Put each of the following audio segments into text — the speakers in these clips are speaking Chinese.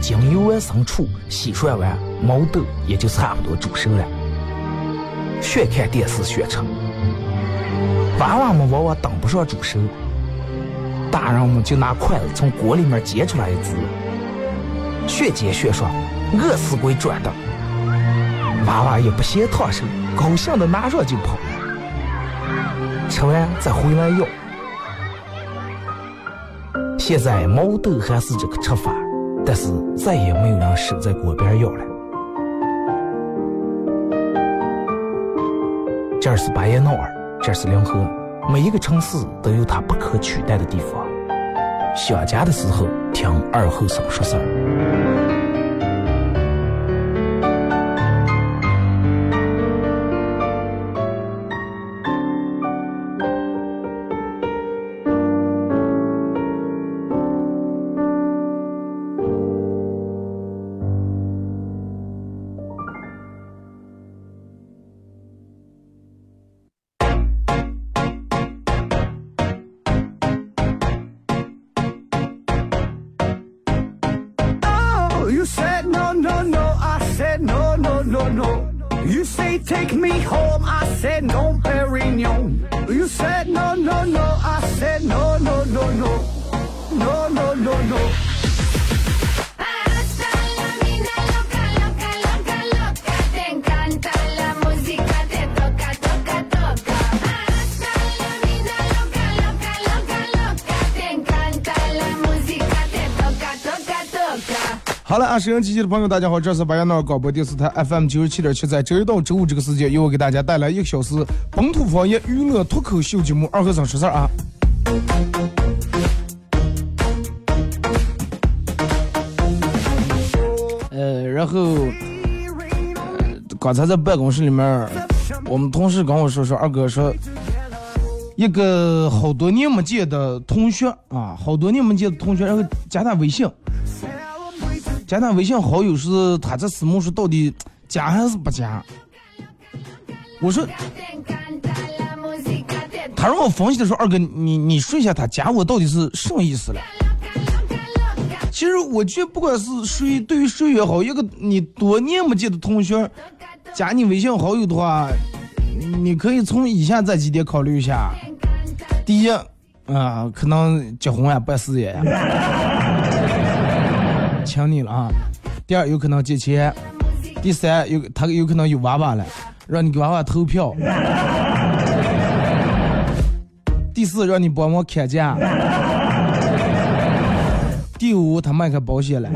将油完生出，洗涮完，毛豆也就差不多煮熟了。学看电视学吃，娃娃们往往等不上煮熟，大人们就拿筷子从锅里面接出来一只。学煎学说，饿死鬼转的，娃娃也不嫌烫手，高兴的拿上就跑，吃完再回来要。现在毛豆还是这个吃法，但是再也没有人守在锅边要了。这是巴彦淖尔，这是临河，每一个城市都有它不可取代的地方。想家的时候，听二后生说事儿。好了，啊，收音机器的朋友，大家好，这是白彦淖尔广播电视台 FM 九十七点七，在周一到周五这个时间，由我给大家带来一个小时本土方言娱乐脱口秀节目《二和尚说事儿》啊。呃，然后，刚才在办公室里面，我们同事跟我说说，二哥说，一个好多年没见的同学啊，好多年没见的同学，然后加他微信。加他微信好友是他这私募是到底 加还是不加？我说，他让我分析的时候，二哥你你说一下他加我到底是什么意思了？其实我觉得不管是谁对于谁也好，一个你多年没见的同学加你微信好友的话，你可以从以下这几点考虑一下：第一，啊，可能结婚呀，办事业呀。请你了啊！第二，有可能借钱；第三，有他有可能有娃娃了，让你给娃娃投票；第四，让你帮忙砍价；第五，他卖开保险了；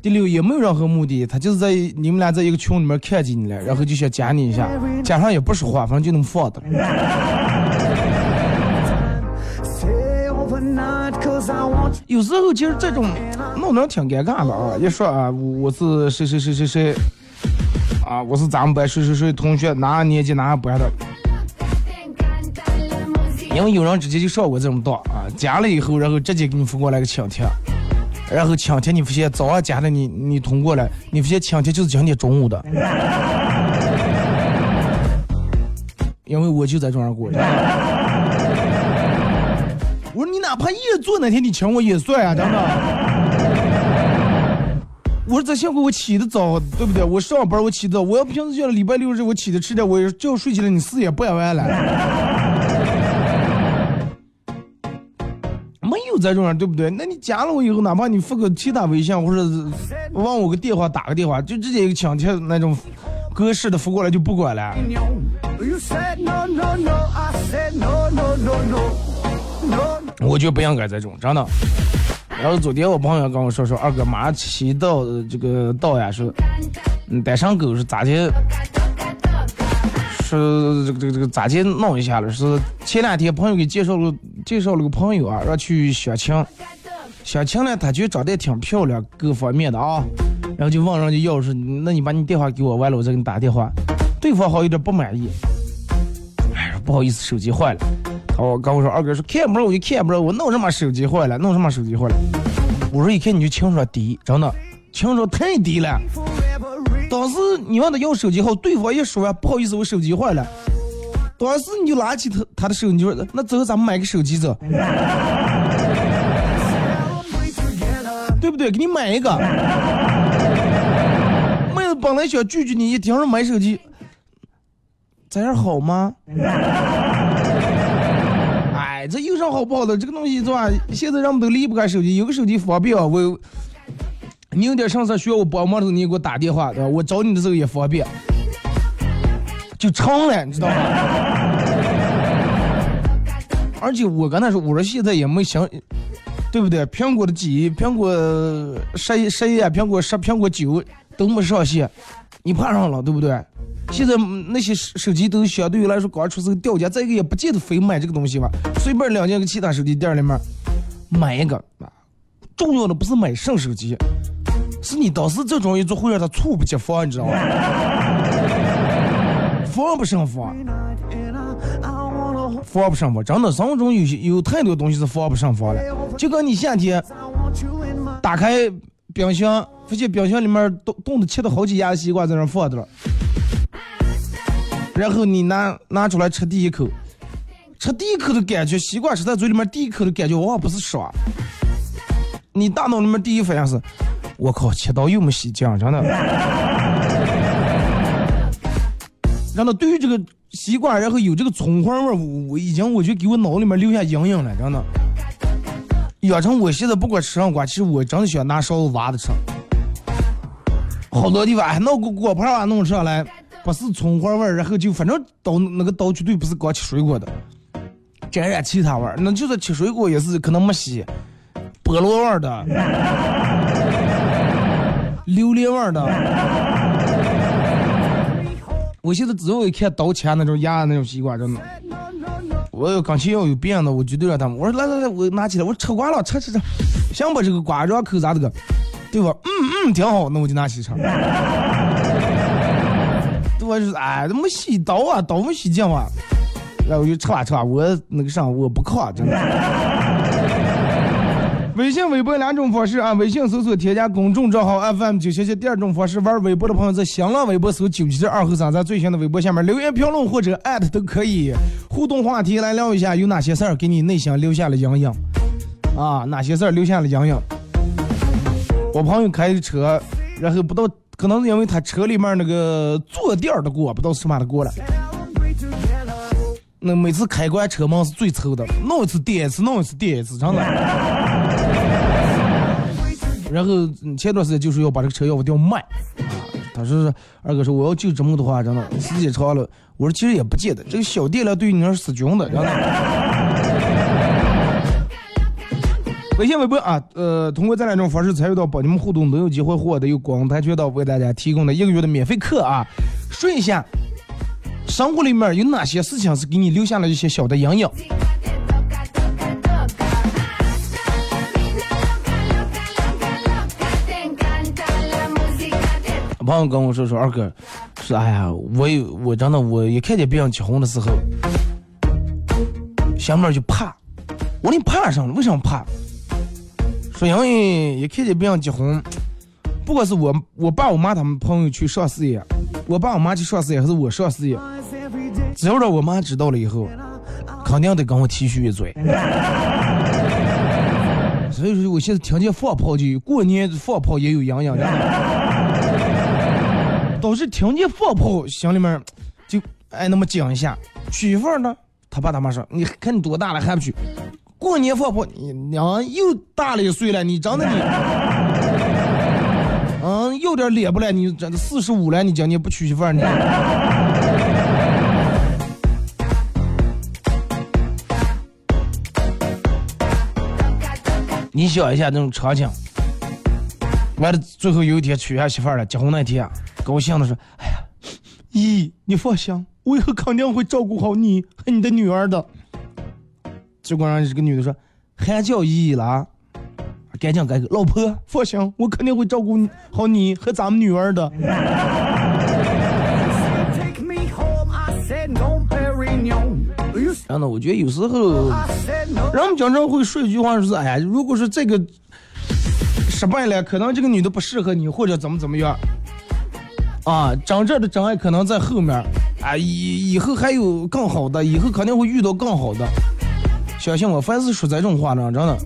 第六，也没有任何目的，他就是在你们俩在一个群里面看见你了，然后就想加你一下，加上也不说话，反正就能放的。有时候其实这种弄得挺尴尬的啊！一说啊，我是谁谁谁谁谁，啊，我是咱们班谁谁谁同学，哪年级哪班的。因为有人直接就上我这种当啊，加了以后，然后直接给你发过来个请帖。然后请帖你发现早上加的你你通过了，你发现请帖就是今天中午的，因为我就在这儿过。我说你哪怕一人做那天你请我也算啊，真的。我说咱幸亏我起的早，对不对？我上班我起的早，我要平时像礼拜六日我起的迟点，我觉睡起来你四也办完了。没有这种人，对不对？那你加了我以后，哪怕你发个其他微信或者问我个电话打个电话，就直接一个请帖那种格式的发过来就不管了。我觉得不应该这种，真的。然后昨天我朋友跟我说说，二哥马上骑到，这个到呀，说单身狗是咋的？是这个这个这个咋的弄一下了？是前两天朋友给介绍了介绍了个朋友啊，让去相亲。相亲呢，他觉得长得挺漂亮，各方面的啊。然后就问人家要是，那你把你电话给我，完了我再给你打电话。对方好像有点不满意，哎，不好意思，手机坏了。哦，跟我说二哥说看不着我就看不着，我弄什么手机坏了，弄什么手机坏了。我说一看你就情商低，真的情商太低了。当时你问他要手机号，对方一说呀，不好意思，我手机坏了。当时你就拿起他他的手，你就说那走，咱们买个手机走，对不对？给你买一个。妹子本来想拒绝你，一听说买手机，这样好吗？这有啥好不好的？这个东西是吧？现在人们都离不开手机，有个手机方便。我，你有点啥事需要我帮忙的时候，你给我打电话，对吧？我找你的时候也方便，就成了，你知道吗？而且我刚才说，我说现在也没想，对不对？苹果的机，苹果十一十一啊、苹果十、苹果九都没上线，你怕上了，对不对？现在那些手机都相对于来说刚出是个掉价，再一个也不见得非买这个东西吧，随便两进个其他手机店里面买一个。重要的不是买什手机，是你当时这种一做会让他猝不及防，你知道吗？防不胜防，防不胜防，真的生活中有些有太多东西是防不胜防的。就跟你夏天打开冰箱，发现冰箱里面冻冻的切的好几牙西瓜在那放着了。然后你拿拿出来吃第一口，吃第一口的感觉，西瓜吃在嘴里面第一口的感觉，往往不是爽。你大脑里面第一反应是，我靠，切到又没洗净，真的。真的，对于这个西瓜，然后有这个葱花味，我我已经我就给我脑里面留下阴影了，真的。养成我现在不管吃上瓜，其实我真的喜欢拿勺子挖着吃。好多地方还弄个果盘啊，弄上来。不是葱花味儿，然后就反正刀那个刀绝对不是光切水果的，沾染其他味儿。那就是切水果也是可能没洗，菠萝味儿的，榴莲味儿的。我现在只有一看刀切那种压那种西瓜，真的，我要刚切要有变的，我绝对让他们。我说来来来，我拿起来，我吃瓜了，吃吃吃，想把这个瓜瓤口咋的个，对吧？嗯嗯，挺好，那我就拿起吃。我就是哎，没洗刀啊，刀没洗净啊，然后我就吃吧吃吧，我那个啥，我不靠，真的。微信、微博两种方式啊，微信搜索添加公众账号 FM 九七七，第二种方式玩微博的朋友在新浪微博搜九七七二和三，在最新的微博下面留言评论或者艾特都可以，互动话题来聊一下，有哪些事儿给你内心留下了阴影啊？哪些事儿留下了阴影？我朋友开的车，然后不到。可能是因为他车里面那个坐垫的过，不知道什么的过了。那每次开关车门是最臭的，弄一次点一次，弄一次点一次，真的。然后前段时间就是要把这个车要不掉卖啊，他说是二哥说我要就这么的话，真的时间长了，我说其实也不见得，这个小电量对于你那是死军的，真的。微信、微博啊，呃，通过这两种方式参与到帮你们互动，都有机会获得由广泰渠道为大家提供的一个月的免费课啊。说一下，生活里面有哪些事情是给你留下了一些小的阴影？朋友跟我说说，二哥，说哎呀，我有我真的，我一看见别人结婚的时候，心里面就怕。我说你怕上了？为什么怕？说因为一看见别人结婚，不管是我我爸我妈他们朋友去上事业，我爸我妈去上事业，还是我上事业，只要让我妈知道了以后，肯定得跟我提续一嘴。所以说，我现在听见放炮就有过年放炮也有营养，导致听见放炮心里面就哎那么讲一下。娶媳妇呢，他爸他妈说：“你看你多大了还不娶？过年放炮，你娘又大了一岁了，你长得你，嗯，有点脸不了？你真的四十五了，你讲你不娶媳妇儿你？”你想一下那种场景，完了最后有一天娶下媳妇儿了，结婚那天，高兴的说：“哎呀，姨，你放心，我以后肯定会照顾好你和你的女儿的。”结果让这个女的说：“还叫姨了？赶紧改口，老婆放心，我肯定会照顾好你和咱们女儿的。”然后呢，我觉得有时候人们经常会说一句话，就是哎呀，如果是这个失败了，可能这个女的不适合你，或者怎么怎么样啊，真正的真爱可能在后面啊，以以后还有更好的，以后肯定会遇到更好的。相信我，凡是说这种话呢，真的，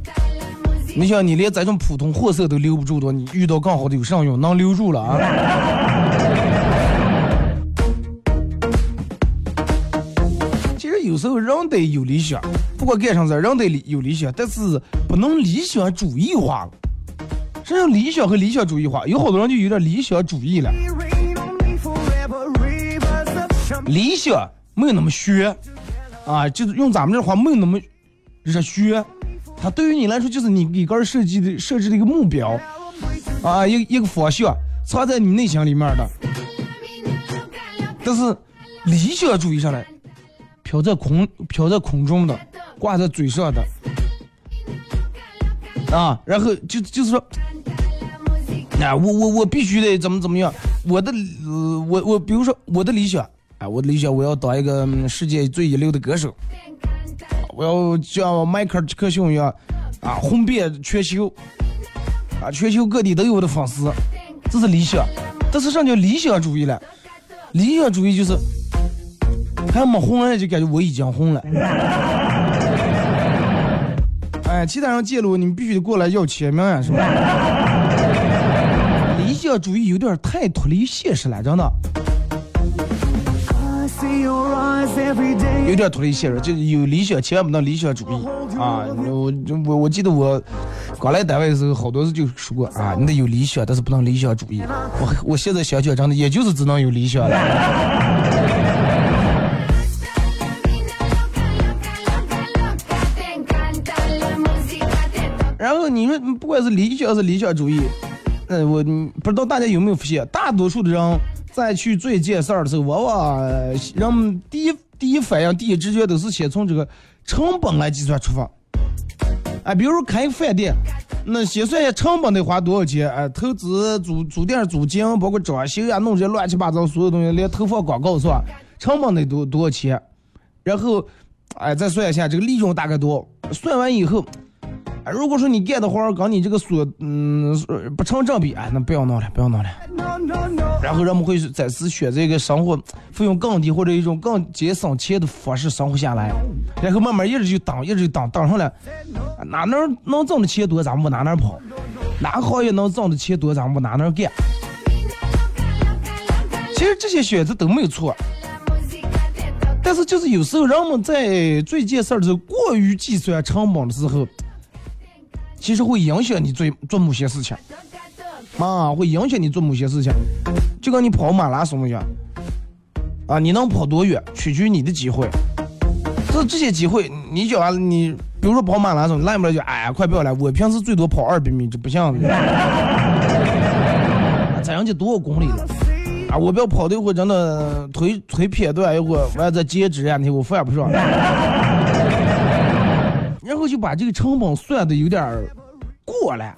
你想你连这种普通货色都留不住的，你遇到更好的有啥用？能留住了啊？其实有时候人得有理想，不管干啥子，人得有理想，但是不能理想主义化了。实际上，理想和理想主义化，有好多人就有点理想主义了。理想没有那么虚啊，就是用咱们这话，没有那么热血。它对于你来说，就是你给个人设计的设置的一个目标啊，一一个方向，藏在你内心里面的。但是理想主义上来。飘在空飘在空中的，挂在嘴上的，啊，然后就就是说，啊，我我我必须得怎么怎么样，我的呃我我比如说我的理想，啊，我的理想我要当一个世界最一流的歌手，我要像迈克尔·杰克逊一样，啊，红遍全球，啊，全球各地都有我的粉丝，这是理想，但是什么叫理想主义了？理想主义就是。还没红呢，就感觉我已经红了。哎，其他人见了我，你们必须得过来要签名呀，是吧？理想主义有点太脱离现实了，真的。有点脱离现实，就有理想，千万不能理想主义啊！我我我记得我刚来单位的时候，好多次就说过啊，你得有理想，但是不能理想主义。我我现在想想，真的也就是只能有理想了。你说，不管是理想还是理想主义，嗯，我不知道大家有没有发现，大多数的人在去做一件事儿的时候，往往人们第一第一反应、第一直觉都是先从这个成本来计算出发。哎，比如开个饭店，那先算下成本得花多少钱？哎，投资租租店租金，包括装修呀，弄这些乱七八糟所有东西，连投放广告是吧？成本得多多少钱？然后，哎，再算一下这个利润大概多？算完以后。如果说你干的活跟你这个所嗯不成正比，哎，那不要弄了，不要弄了。然后人们会再次选择一个生活费用更低或者一种更节省钱的方式生活下来，然后慢慢一直就等，一直就等，等上了，哪能能挣的钱多，咱们往哪哪跑；哪个行业能挣的钱多，咱们往哪哪干。其实这些选择都没有错，但是就是有时候人们在做一件事儿的时候过于计算成本的时候。其实会影响你做做某些事情，啊，会影响你做某些事情，就跟你跑马拉松一样，啊，你能跑多远取决于你的机会。这这些机会，你讲你，比如说跑马拉松，来不来就哎，快不要来，我平时最多跑二百米，这不像。咱人家多少公里了？啊，我不要跑的一会，真的腿腿撇断一会儿，完再截肢啊，你我犯不上。然后就把这个成本算的有点过了，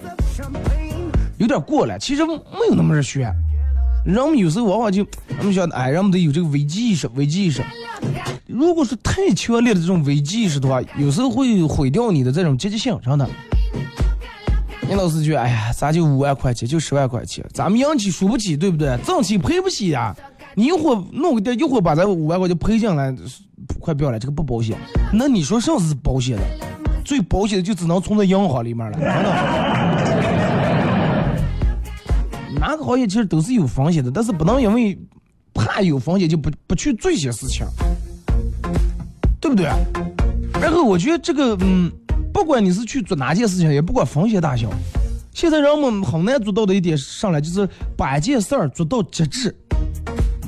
有点过了。其实没有那么热血。人们有时候往往就，我们想，哎，人们得有这个危机意识，危机意识。如果是太强烈的这种危机意识的话，有时候会毁掉你的这种积极性，真的。你老是觉得，哎呀，咱就五万块钱，就十万块钱，咱们央企输不起，对不对？政企赔不起呀。你一会儿弄个店，一会儿把咱五万块钱赔进来，快不要了，这个不保险。那你说啥是保险的？最保险的就只能存在银行里面了，真的。哪个行业其实都是有风险的，但是不能因为怕有风险就不不去做一些事情，对不对？然后我觉得这个，嗯，不管你是去做哪件事情，也不管风险大小，现在人们很难做到的一点上来就是把一件事儿做到极致，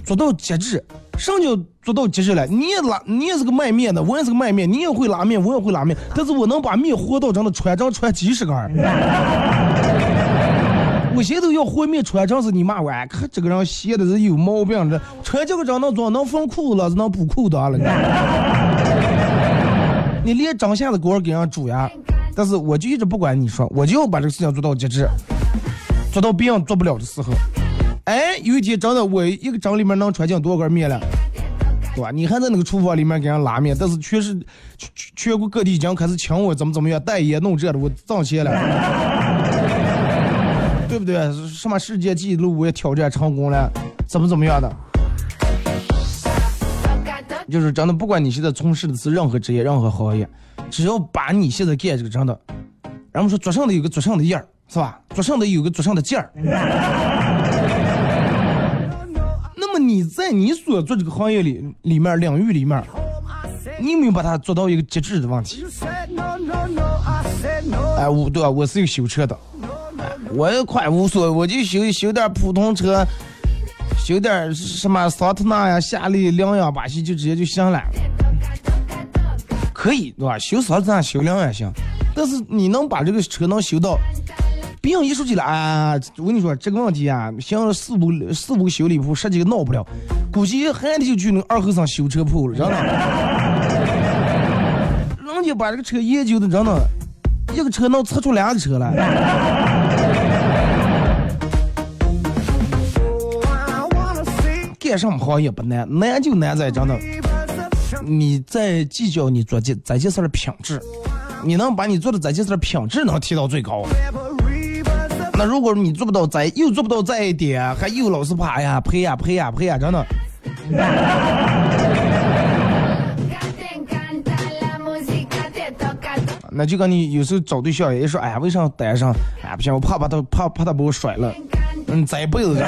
做到极致。什么叫做到极致了？你也拉，你也是个卖面的，我也是个卖面，你也会拉面，我也会拉面，但是我能把面和到真的穿上穿几十根儿。我现在都要和面穿成是你妈玩，可这个人写的是有毛病的，穿这个真能装能缝裤子了，能补裤裆了。你连张下的锅给人煮呀？但是我就一直不管你说，我就要把这个事情做到极致，做到别人做不了的时候。哎，有一天真的，我一个蒸里面能揣进多少根面了，对吧？你还在那个厨房里面给人拉面，但是全是全全国各地已经开始请我怎么怎么样代言弄这的，我挣钱了，对不对？什么世界纪录我也挑战成功了，怎么怎么样的？就是真的，不管你现在从事的是任何职业、任何行业，只要把你现在干这个真的，人们说做上的有个做上的样儿，是吧？做上的有个做上的劲儿。你在你所做这个行业里里面领域里面，你有没有把它做到一个极致的问题？哎，我对啊，我是有修车的，我也快无所谓，我就修修点普通车，修点什么桑塔纳呀、夏利、羚羊、巴西就直接就行了，可以对吧？修桑塔纳、修羚羊行，但是你能把这个车能修到？别人一说起来啊，我跟你说这个问题啊，像四五四五个修理铺，实际闹不了，估计还得就去那二后生修车铺了，真的。人家把这个车研究的真的，一个车能测出两个车来。干什么行业不难，难就难在真的，你在计较你做这这件事的品质，你能把你做的这件事的品质能提到最高。那如果你做不到再又做不到再一点，还又老是怕呀赔呀赔呀赔呀，真的。那就跟你有时候找对象也说，哎呀，为啥单上？哎，不行，我怕把他怕怕他把我甩了。嗯，这一辈子。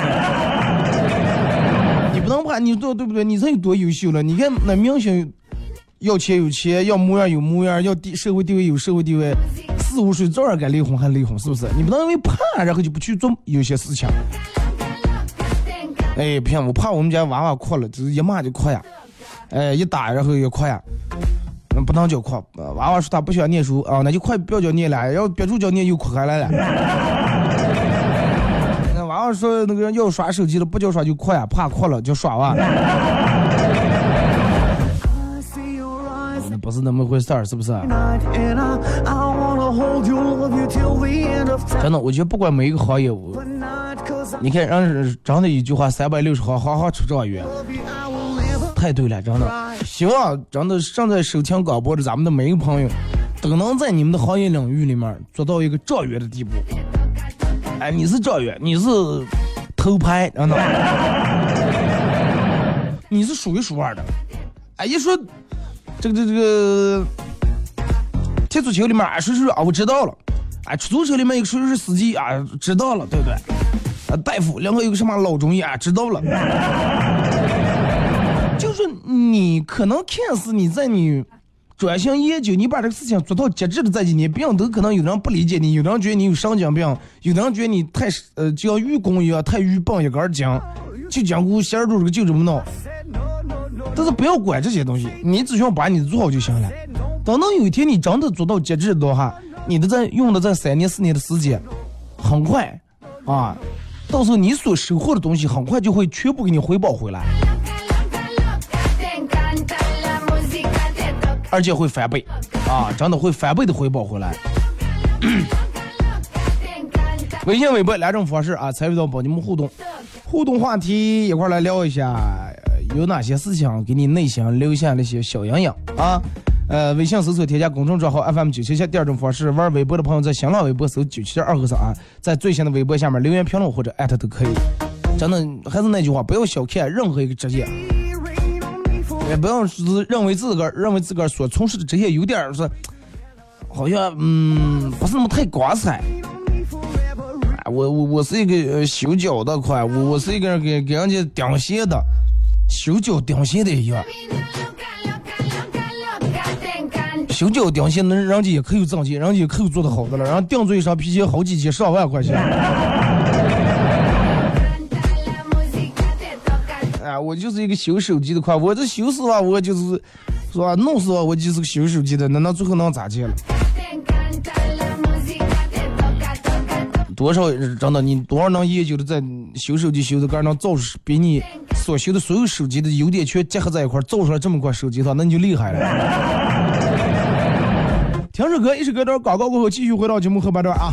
你不能怕，你做对不对？你这有多优秀了？你看那明星，要钱有钱，要模样有模样，要地社会地位有社会地位。四五岁照样该离婚还离婚，是不是？你不能因为怕，然后就不去做有些事情。哎，不行，我怕我们家娃娃哭了，就是一骂就哭呀。哎，一打然后也哭呀。嗯，不能叫哭。娃娃说他不喜欢念书啊，那就快不要叫念了，要憋住叫念又哭开来了。那娃娃说那个要耍手机了，不叫耍就哭呀，怕哭了就耍哇。那不是那么回事儿，是不是？真的，我觉得不管每一个行业，我你看，人真的一句话，三百六十行，行行出状元，太对了，真的。希望真的正在收听广播的咱们的每一个朋友，都能在你们的行业领域里面做到一个状元的地步。哎，你是状元，你是头牌，真的，你是数一数二的。哎，一说。这个这这个踢足球里面啊，谁谁啊，我知道了。啊，出租车里面有个谁是司机啊，知道了，对不对？啊，大夫，然后有个什么老中医啊，知道了。就是你可能看似你在你专心研究，你把这个事情做到极致的这几年，别人都可能有人不理解你，有人觉得你有神经病，有人觉得你太呃，就像愚公一样，太愚笨一根筋，就讲古仙儿这个就这么闹。但是不要管这些东西，你只需要把你做好就行了。等到有一天你真的做到极致的话，你的这用的这三年四年的时间，很快啊，到时候你所收获的东西很快就会全部给你回报回来，而且会翻倍啊，真的会翻倍的回报回来。微信、微博两种方式啊，参与到帮你们互动，互动话题一块来聊一下。有哪些事情给你内心留下那些小阴影啊？呃，微信搜索添加公众账号 FM 九七七。第二种方式，玩微博的朋友在新浪微博搜九七七二和三，在最新的微博下面留言评论或者艾特都可以。真的还是那句话，不要小看任何一个职业，也不要是认为自个儿认为自个儿所从事的职业有点是，好像嗯不是那么太光彩。我我我是一个修脚的，快，我我是一个给给人家顶鞋的，修脚顶鞋的一样。修脚顶鞋，能人家也可以挣钱，人家也可以做的好的了，然后顶做一双皮鞋好几千上万块钱。哎，我就是一个修手机的，款，我这修死吧，我就是，是吧？弄死了，我就是个修手机的，那那最后能咋去了？多少真的，你多少能研究的在修手机修的，个能造出比你所修的所有手机的优点全结合在一块造出来这么款手机的话，那你就厉害了。听首歌，一首歌段广告过后，继续回到节目后半段啊。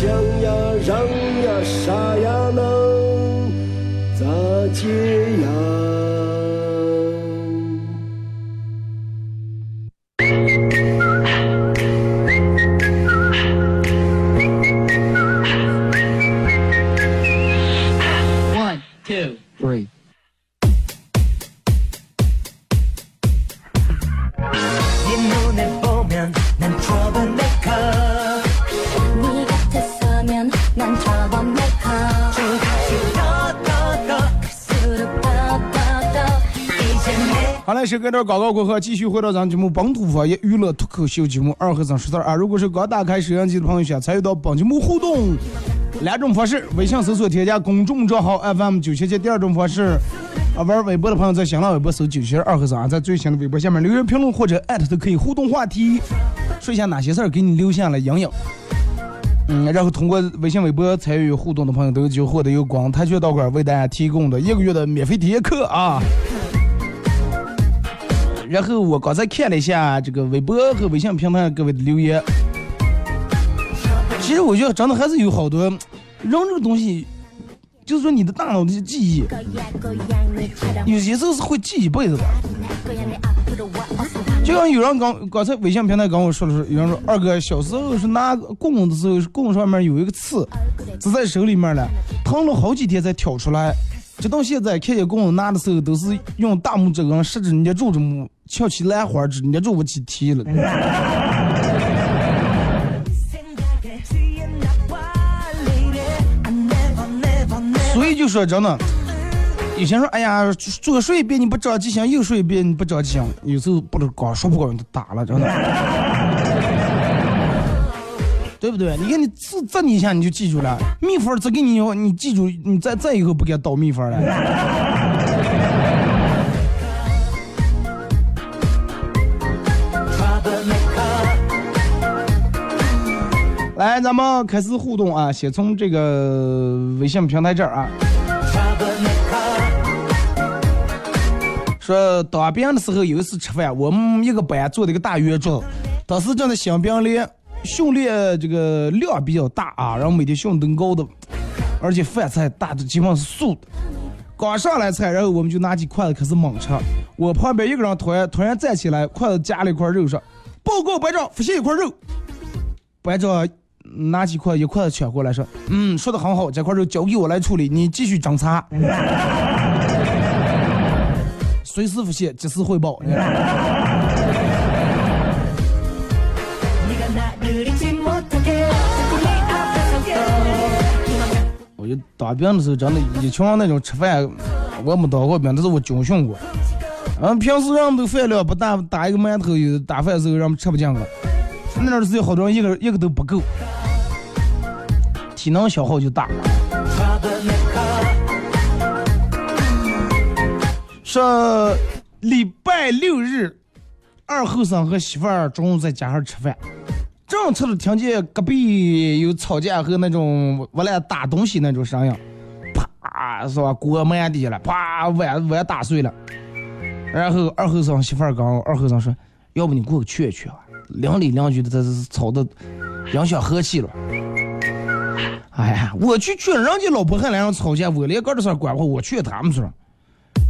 想呀，好呀，强呀，让呀，啥呀，能咋接呀？跟着广告过后，继续回到咱节目《本土方言娱乐脱口秀节目》二和尚说事儿啊！如果是刚打开摄像机的朋友，想参与到本节目互动，两种方式：微信搜索添加公众账号 FM 九七七；第二种方式，啊玩微博的朋友在新浪微博搜九七二和尚，在最新的微博下面留言评论或者艾特都可以互动话题，说一下哪些事儿给你留下了阴影。嗯，然后通过微信、微博参与互动的朋友，都有机会获得由广泰拳道馆为大家提供的一个月的免费体验课啊！然后我刚才看了一下这个微博和微信平台各位的留言，其实我觉得真的还是有好多人这个东西，就是说你的大脑的记忆，有些时候是会记一辈子的。就像有人刚刚才微信平台跟我说的是，有人说二哥小时候是拿棍的时候，棍上面有一个刺，只在手里面了，疼了好几天才挑出来。直到现在看见棍子拿的时候，都是用大拇指跟食指捏住着木。翘起兰花指，捏住我几提了。所以就说真的，有些人说，哎呀，左说一遍你不着记性，右说一遍你不着记性，有时候不能光说不光用打了，真的，对不对？你看你字字你一下你就记住了，秘方只给你你记住，你再再以后不给倒秘方了。来，咱们开始互动啊！先从这个微信平台这儿啊，说当兵的时候有一次吃饭，我们一个班做的一个大圆桌，当时正在新兵连，训练这个量比较大啊，然后每天训练高的，而且饭菜大的基本上是素的。刚上来菜，然后我们就拿起筷子开始猛吃。我旁边一个人突然突然站起来，筷子夹了一块肉说：“报告班长，发现一块肉。”班长。拿起筷一筷子抢过来，说：“嗯，说的很好，这块肉交给我来处理，你继续侦查，随时复现，及时汇报。”我就当兵的时候，真的，以前那种吃饭，我没当过兵，但是我军训过。嗯，平时人们都饭量不大，打一个馒头，有打饭的时候人们吃不进个。那段时间好多人一个一个都不够。体能消耗就大。说礼拜六日，二后生和媳妇儿中午在家上吃饭，正吃着听见隔壁有吵架和那种我俩打东西那种声音，啪是吧？锅满地了，啪碗碗打碎了。然后二后生媳妇儿跟二后生说：“要不你过去劝劝啊？邻里邻居的这是吵的影响和气了。”哎呀，我去劝人家老婆和两人吵架，我连个的事管不，我劝他们说。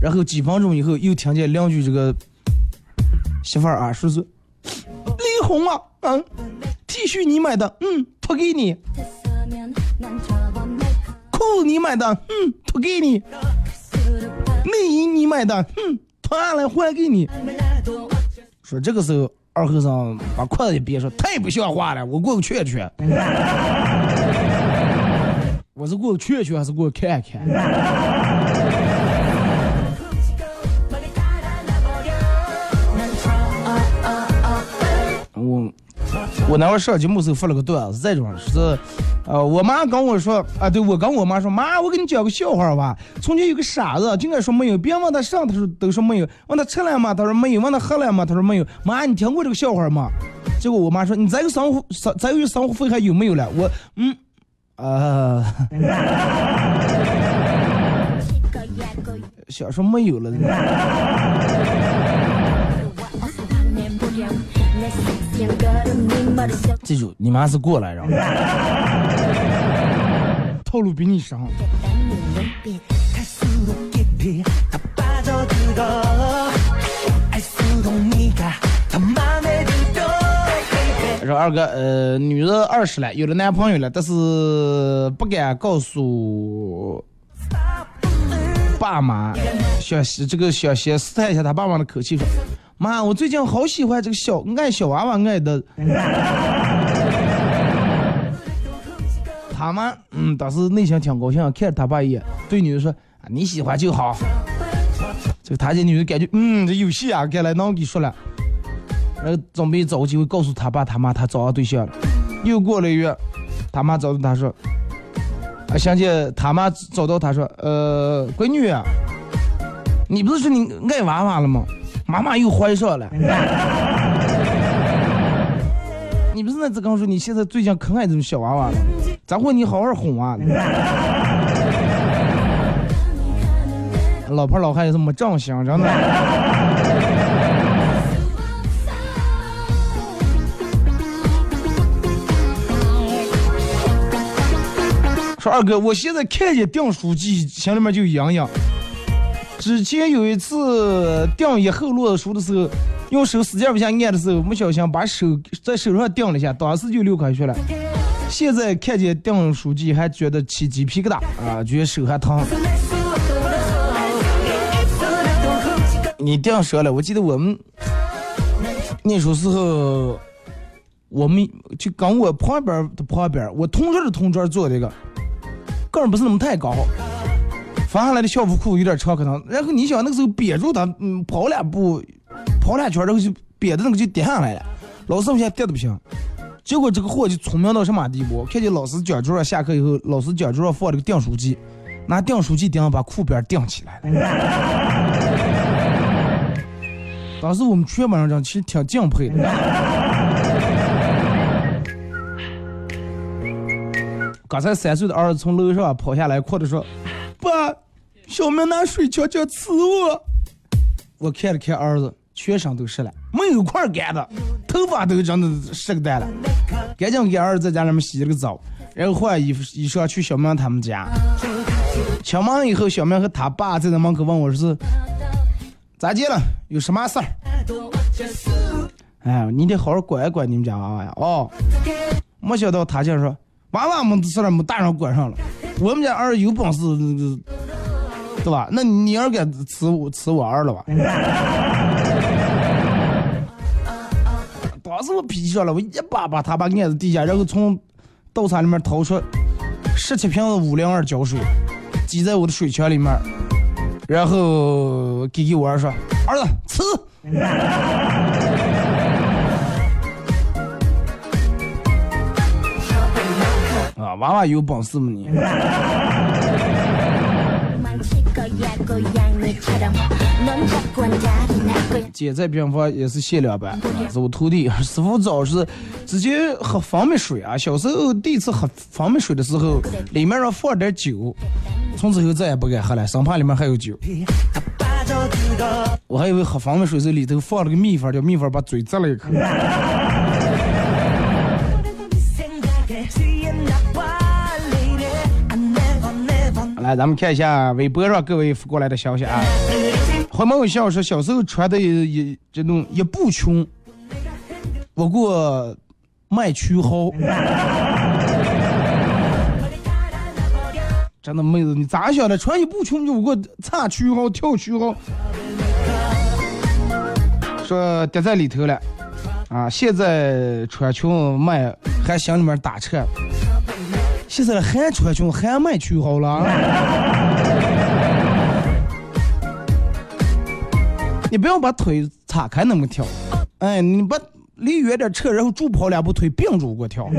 然后几分钟以后，又听见邻居这个媳妇儿啊说是离婚了，嗯，T 恤你买的，嗯，脱给你；裤子你买的，嗯，脱给你；内衣你买的，嗯，脱下来还给你。说这个时候，二和尚把筷子一别说，太不像话了，我过去劝劝。我是过去劝劝，还是过看看？我我那会儿上节目时候发了个段子，这种是，呃，我妈跟我说，啊，对我跟我妈说，妈，我给你讲个笑话吧。从前有个傻子，就爱说没有，别人问他上，他说都说没有；问他吃了吗？他说没有；问他喝了吗？他说没有。妈，你听过这个笑话吗？结果我妈说，你这个生活生这个生活费还有没有了？我，嗯，啊，想说没有了。记住，你妈是过来人，套路比你深。说二哥，呃，女的二十了，有了男朋友了，但是不敢告诉爸妈，想这个想先试探一下他爸妈的口气说。妈，我最近好喜欢这个小爱小娃娃爱的。他妈，嗯，当时内心挺高兴，看着他爸一眼，对女的说：“啊，你喜欢就好。”这个他家女的感觉，嗯，这有戏啊！看来那我给说了，然后准备找个机会告诉他爸他妈他找到对象了。又过了一月，他妈找到他说：“啊，想起他妈找到他说，呃，闺女，你不是说你爱娃娃了吗？”妈妈又怀上了，你不是那次刚说你现在最近可爱这种小娃娃了？咋会你好好哄啊？老婆老汉也是没长相，真的。说二哥，我现在看见订书机，心里面就痒痒。之前有一次订一后摞书的时候，用手使劲往下按的时候，不小心把手在手上订了一下，当时就流口血了。现在看见订书机还觉得起鸡皮疙瘩啊，觉得手还疼。你订折了？我记得我们念书时候，我们就跟我旁边的旁边，我同桌的同桌坐这个，个儿不是那么太高。发下来的校服裤有点长，可能。然后你想那个时候憋住他，嗯，跑两步，跑两圈，然后就憋的那个就跌下来了。老师现在跌的不行。结果这个货就聪明到什么地步？看见老师讲桌上下课以后，老师讲桌上放了个订书机，拿订书机钉把裤边钉起来了。当时我们全班人其实挺敬佩的。刚才三岁的儿子从楼上跑下来，哭着说。爸，小明拿水枪枪刺我。我看了看儿子，全身都湿了，没有块干的，头发都真的湿个蛋了。赶紧给儿子在家里面洗了个澡，然后换衣服衣裳去小明他们家。敲门以后，小明和他爸在那门口问我说是咋接了？有什么事儿？哎，你得好好管一管你们家娃娃呀。哦，没想到他竟说娃娃没事儿，没大人管上了。我们家儿有本事，对吧？那你儿该吃我吃我儿了吧？当时我脾气上来，我一把把他把按在地下，然后从稻草里面掏出十七瓶子五零二胶水，挤在我的水枪里面，然后给给我儿说：“儿子吃。”啊，娃娃有本事吗你？姐在病房也是限量版，是我徒弟师傅早是直接喝蜂蜜水啊。小时候第一次喝蜂蜜水的时候，里面让放点酒，从此以后再也不敢喝了，生怕里面还有酒。我还以为喝蜂蜜水是里头放了个秘方，叫秘方把嘴扎了一口。来，咱们看一下微博上各位发过来的消息啊。回眸笑说，小时候穿的一这种一步裙，不过卖区号。真的妹子，你咋想的？穿一步裙就我过擦区号、跳区号，说跌在里头了啊！现在穿裙卖还心里面打车。现在还穿裙还卖区号了？你不要把腿岔开那么跳，哎，你把离远点撤，然后助跑两步腿并住给我跳。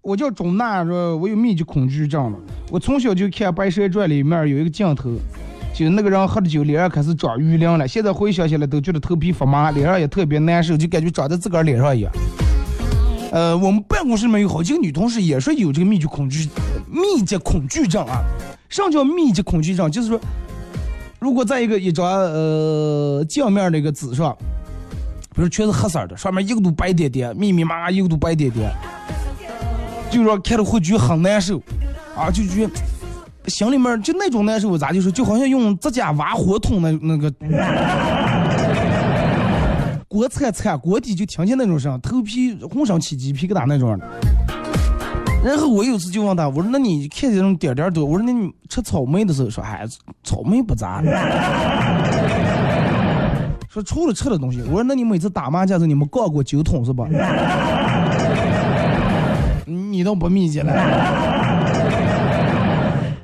我叫钟娜，说我有密集恐惧症了。我从小就看《白蛇传》里面有一个镜头，就那个人喝了酒，脸上开始长鱼鳞了。现在回想起来都觉得头皮发麻，脸上也特别难受，就感觉长在自个儿脸上一样。呃，我们办公室里面有好几个女同事也是有这个密集恐惧、密集恐惧症啊。什么叫密集恐惧症？就是说，如果在一个一张呃镜面的一个纸上，比如全是黑色的，上面一个都白点点，密密麻麻一个都白点点。就说看着会觉得很难受，啊，就觉得心里面就那种难受，咋就说就好像用指甲挖火筒那那个，锅铲铲锅底就听见那种声，头皮浑身起鸡皮疙瘩那种。然后我有次就问他，我说那你看见那种点点多，我说那你吃草莓的时候说，哎，草莓不咋。说除了吃的东西，我说那你每次打麻将时候你们杠过酒桶是吧？你倒不密集了，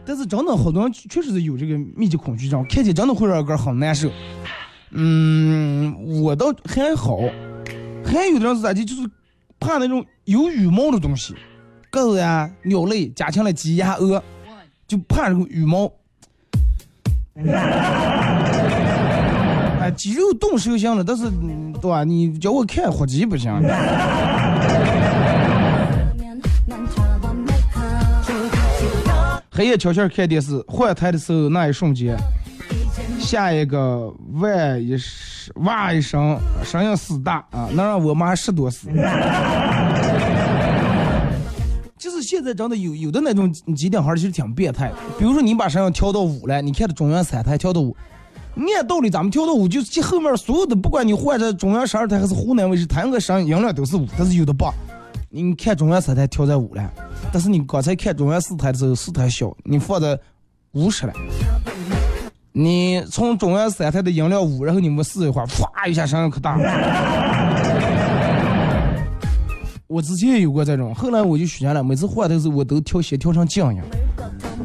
但是真的好多人确实是有这个密集恐惧症，看见真的会让人很难受。嗯，我倒还好，还有的人是咋的，就是怕那种有羽毛的东西，鸽子呀、鸟类，加强了鸡鸭鹅，就怕这个羽毛。哎，鸡肉冻是行了，但是对吧？你叫我看火鸡不行。黑夜悄悄看电视，换台的时候那一瞬间，下一个哇一声哇一声，声音死大啊，能让我妈十多死。就是现在真的有有的那种机顶盒其实挺变态的，比如说你把声音调到五了，你看的中央三台调到五，按道理咱们调到五，就是这后面所有的，不管你换成中央十二台还是湖南卫视，它那个声音量都是五，但是有的不。你看中央三台调在五了，但是你刚才看中央四台的时候四台小，你放在五十了。你从中央三台的饮料屋，然后你们试一会儿，唰一下声音可大。我之前有过这种，后来我就学了，每次换的时候我都调鞋调成静音，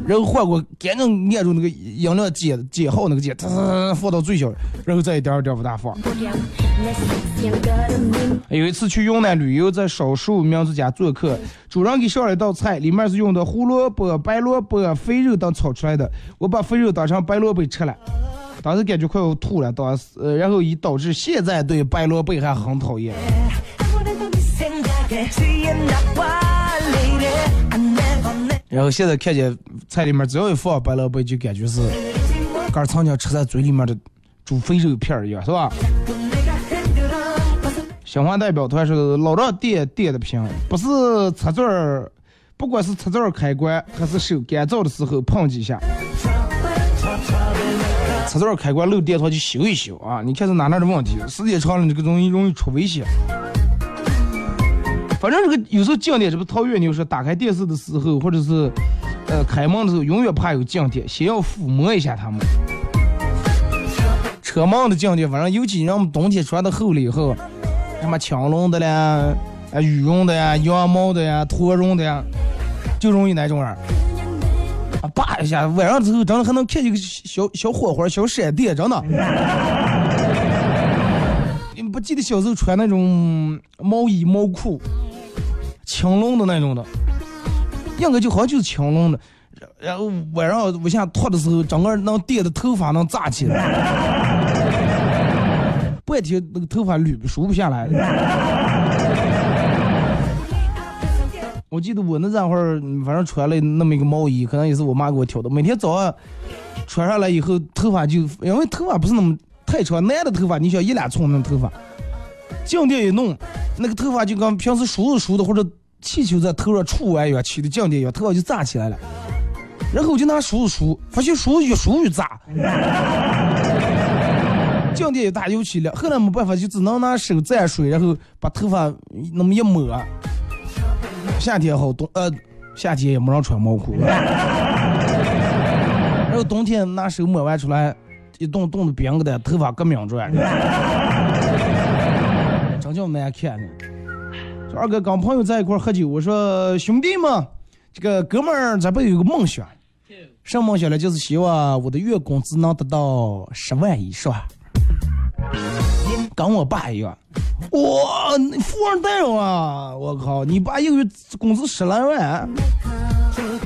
然后换过赶紧按住那个音量键键号那个键，放到最小，然后再一点一点往大放。有一次去云南旅游，在少数民族家做客，主人给上了一道菜，里面是用的胡萝卜、白萝卜、肥肉等炒出来的，我把肥肉当成白萝卜吃了，当时感觉快要吐了，当时呃，然后以导致现在对白萝卜还很讨厌。然后现在看见菜里面只要一放白萝卜，就感觉是刚曾经吃在嘴里面的煮肥肉片一样，是吧？新华代表团说老让电电的屏，不是插座，不管是插座开关还是手干燥的时候碰几下，插座开关漏电，它就修一修啊！你看是哪哪的问题？时间长了，这个容易容易出危险。反正这个有时候静电，这不陶越牛说，打开电视的时候，或者是呃开门的时候，永远怕有静电，先要抚摸一下它们。车门的静电，反正尤其让我们冬天穿的厚了以后，什么青龙的啦，啊羽绒的呀，羊毛的呀，驼绒的呀，就容易那种人。啊，叭一下，晚上之后真的还能看见个小小火花、小闪电，真的。你不记得小时候穿那种毛衣毛裤？青龙的那种的，应该就好像就是青龙的，然后晚上我下脱的时候，整个能电的头发能炸起来，半天那个头发捋梳不下来。我记得我那阵会儿，反正穿了那么一个毛衣，可能也是我妈给我挑的。每天早上穿上来以后，头发就因为头发不是那么太长，男的头发你想一两寸那头发。静电一弄，那个头发就跟平时梳子梳的或者气球在头上杵完一样，起的静电一样，头发就炸起来了。然后我就拿梳子梳，发现梳越梳越炸，静电一大又起了。后来没办法，就只能拿手蘸水，然后把头发那么一抹。夏天好，冬呃夏天也没人穿毛裤。然后冬天拿手抹完出来，一冻冻的冰的，头发革命转。真叫难看呢！二哥跟朋友在一块喝酒，我说兄弟们，这个哥们儿咱不有个梦想，什么梦想呢？就是希望我的月工资能达到十万以上。跟我爸一样。哇，富二代啊！我靠，你爸一个月工资十来万，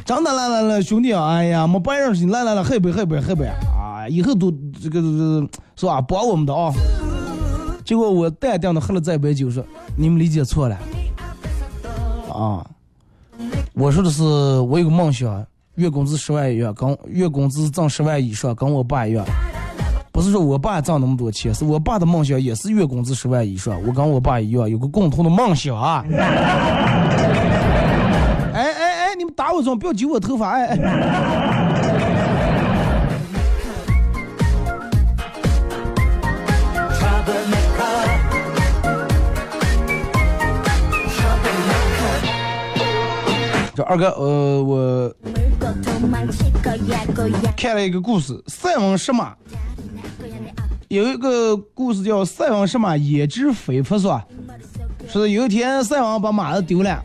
真的来来来，兄弟啊！哎呀，没办事你，来来来，喝杯喝杯喝杯啊！以后都这个是吧？帮我们的啊！结果我淡定的喝了这杯酒，说你们理解错了啊！我说的是我有个梦想，月工资十万一样，跟月工资挣十万以上，跟我爸一样。不是说我爸挣那么多钱，是我爸的梦想也是月工资十万以上。我跟我爸一样，有个共同的梦想啊！哎哎哎，你们打我桩，不要揪我头发！哎哎。二哥，呃，我看了一个故事，塞翁失马。有一个故事叫“塞翁失马，焉知非福”，是吧？说有一天塞翁把马子丢了，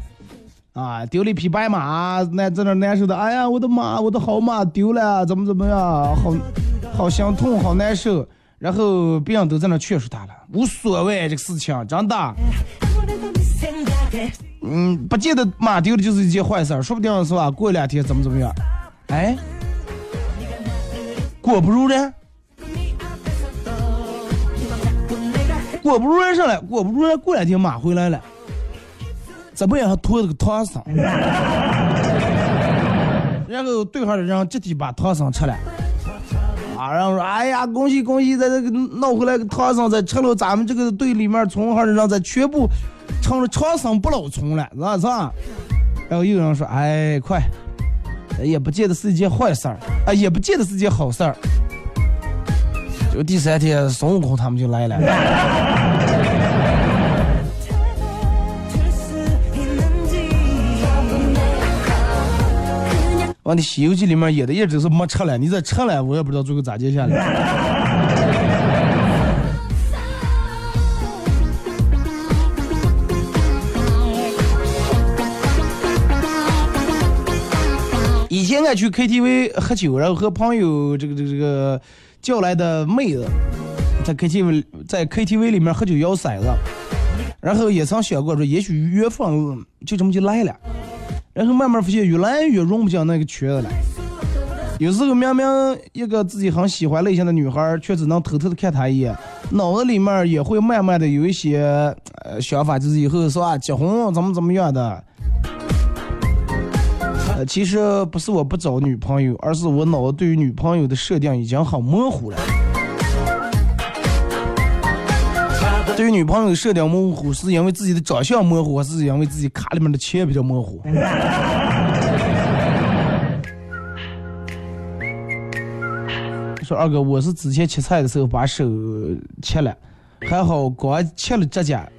啊，丢了一匹白马，那在那难受的，哎呀，我的马，我的好马丢了，怎么怎么样，好好心痛，好难受。然后别人都在那劝说他了，无所谓这个事情，真的。嗯，不见得马丢了就是一件坏事儿，说不定是吧？过两天怎么怎么样？哎，过不如人。过不如人上来，过不如人过两天马回来了，怎么样还拖着个唐僧？然后对方的人集体把唐僧吃了，啊，然后说：“哎呀，恭喜恭喜，在这个闹回来个唐僧，在吃了咱们这个队里面从号的人，在全部成了长生不老虫了，是吧？是吧？”然后又有人说：“哎，快，也不见得是一件坏事儿，啊，也不见得是件好事儿。”就第三天，孙悟空他们就来了。完的《西游记》里面演的一直是没吃了，你再吃了，我也不知道最后咋接下来。再去 KTV 喝酒，然后和朋友这个这个这个叫来的妹子，在 KTV 在 KTV 里面喝酒摇骰子，然后也曾想过说，也许缘分就这么就来了。然后慢慢发现越来越融不进那个圈子了。有时候明明一个自己很喜欢类型的女孩，却只能偷偷的看她一眼，脑子里面也会慢慢的有一些呃想法，就是以后是吧，结婚怎么怎么样的。其实不是我不找女朋友，而是我脑子对于女朋友的设定已经很模糊了。对于女朋友的设定模糊，是因为自己的长相模糊，还是因为自己卡里面的钱比较模糊？说二哥，我是之前切菜的时候把手切了，还好刚切了指甲，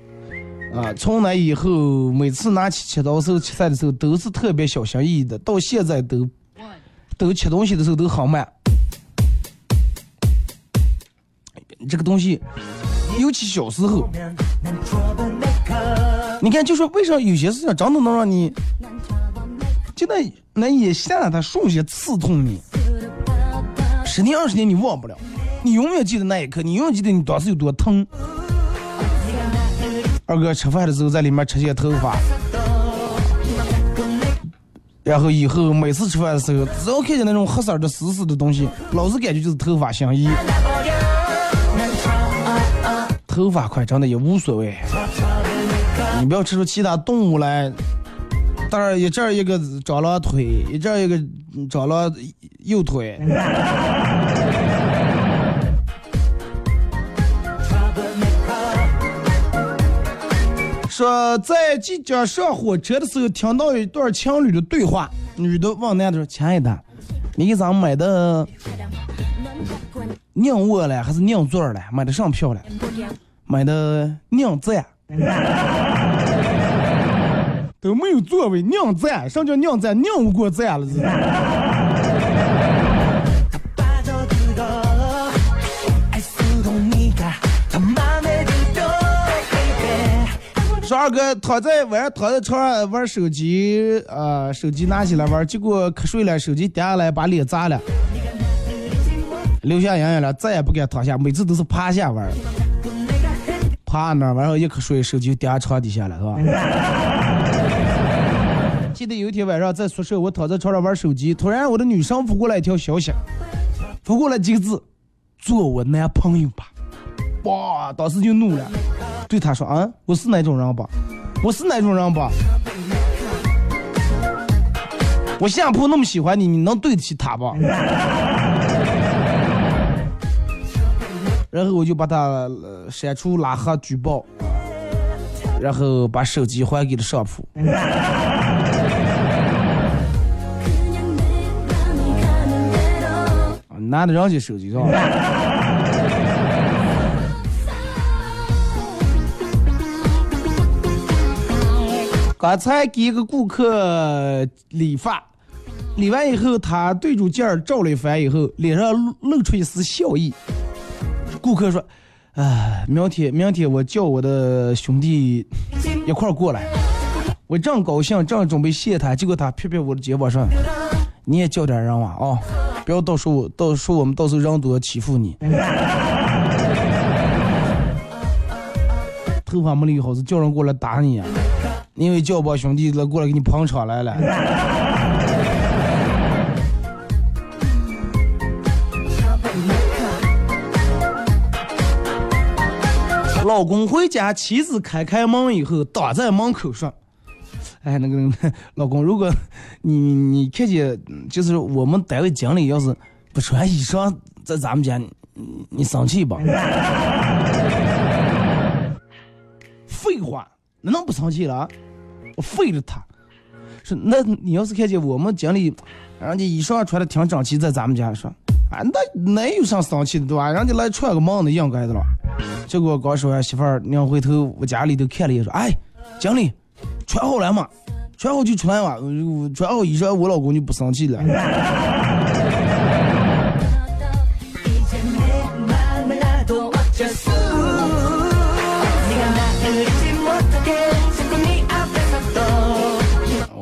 啊，从那以后每次拿起切刀手切菜的时候都是特别小心翼翼的，到现在都都切东西的时候都很慢。这个东西。尤其小时候，你看，就说为啥有些事情真的能让你，就那那眼下它瞬间刺痛你，十年二十年你忘不了，你永远记得那一刻，你永远记得你当时有多疼。二哥吃饭的时候在里面吃些头发，然后以后每次吃饭的时候，只要看见那种黑色的丝丝的东西，老是感觉就是头发相依。头发快长的也无所谓，你不要吃出其他动物来。当然一阵一个长了腿，一阵一个长了右腿。说在即将上火车的时候，听到一段情侣的对话，女的问男的说：“亲爱的，你给咱买的硬卧了还是硬座了？买的上票了？”买的酿赞，都没有座位，酿赞，什么叫酿赞？酿不过站了，二哥躺在晚上躺在床上玩手机，啊，手机拿起来玩，结果瞌睡了，手机掉下来把脸砸了，留下阴影了，再也不敢躺下，每次都是趴下玩。趴那儿，然后一瞌睡，手机掉床底下了，是吧？记得有一天晚上在宿舍，我躺在床上玩手机，突然我的女生发过来一条消息，发过来几个字：“做我男朋友吧。”哇，当时就怒了，对他说：“啊，我是那种人吧？我是那种人吧？我下铺那么喜欢你，你能对得起他吧？” 然后我就把他删除、拉黑、举报，然后把手机还给了上铺。拿的人家手机是刚才给一个顾客理发，理完以后，他对着镜儿照了一番以后，脸上露出一丝笑意。顾客说：“哎，明天明天我叫我的兄弟一块儿过来。”我正高兴，正准备谢他，结果他拍拍我的肩膀说：“你也叫点人哇啊，不要到时候到时候我们到时候人多欺负你。”头发没理好是叫人过来打你呀？因为叫帮兄弟来过来给你捧场来了。老公回家，妻子开开门以后，挡在门口说：“哎，那个 老公，如果你你看见就是我们单位经理要是不穿衣裳在咱们家，你生气吧？” 废话，那能不生气了？我废了他！说那你要是看见我们经理，人家衣裳穿的挺整齐，在咱们家说，啊，那那有啥生气的对吧？人家来串个门的应该的了。结果刚说完，媳妇儿两回头，我家里头看了一眼，说：“哎，经理，穿好了吗？穿好就穿嘛，穿好衣裳，我老公就不生气了。”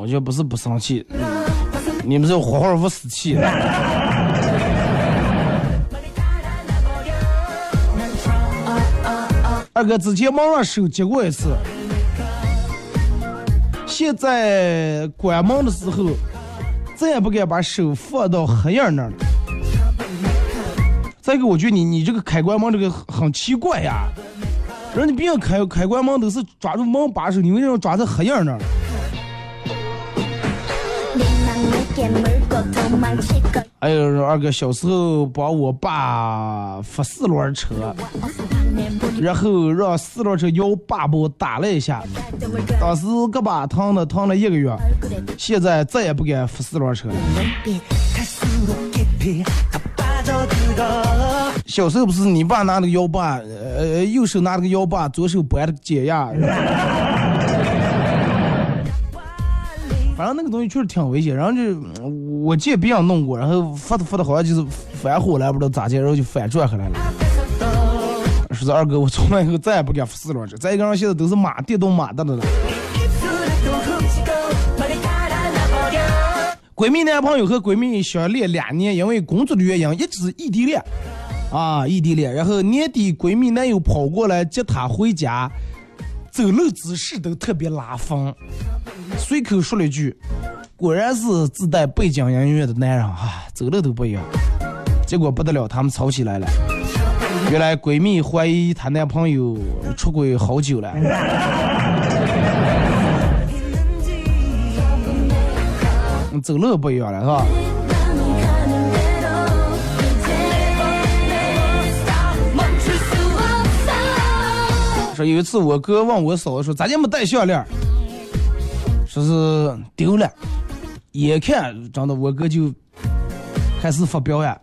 我觉不是不生气，你们这活活不死气。二哥之前忙上手接过一次，现在关门的时候，再也不敢把手放到黑影那儿了。再一个，我觉得你你这个开关门这个很奇怪呀，人家别人开开关门都是抓住门把手，你为什么抓在黑影那儿？哎呦，二哥小时候帮我爸扶四轮车，然后让四轮车摇把把我打了一下，当时胳膊疼的疼了一个月，现在再也不敢扶四轮车了。小时候不是你爸拿那个摇把，呃，右手拿那个摇把，左手掰的解压。反正那个东西确实挺危险，然后就我见别人弄过，然后发的发的好像就是反火了，不知道咋的，然后就反转回来了。说是二哥，我从来以后再也不敢扶四轮车。再一个人现在都是马电动马的了。闺蜜男朋友和闺蜜相恋两年，因为工作的原因一直异地恋，啊，异地恋。然后年底闺蜜男友跑过来接她回家。走路姿势都特别拉风，随口说了一句：“果然是自带背景音乐的男人啊，走路都不一样。”结果不得了，他们吵起来了。原来闺蜜怀疑她男朋友出轨好久了，走路不一样了，是吧？说有一次我哥问我嫂子说咋就没戴项链说是丢了，眼看真的我哥就开始发飙呀，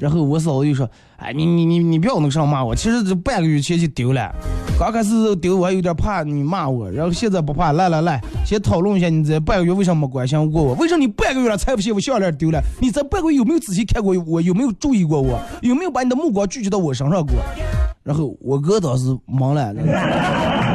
然后我嫂子就说，哎你你你你不要那个啥骂我，其实这半个月前就丢了，刚开始丢我还有点怕你骂我，然后现在不怕，来来来，先讨论一下你这半个月为什么没关心过我，为什么你半个月了才不嫌我项链丢了？你这半个月有没有仔细看过我？有没有注意过我？有没有把你的目光聚集到我？身上过？然后我哥当时忙了。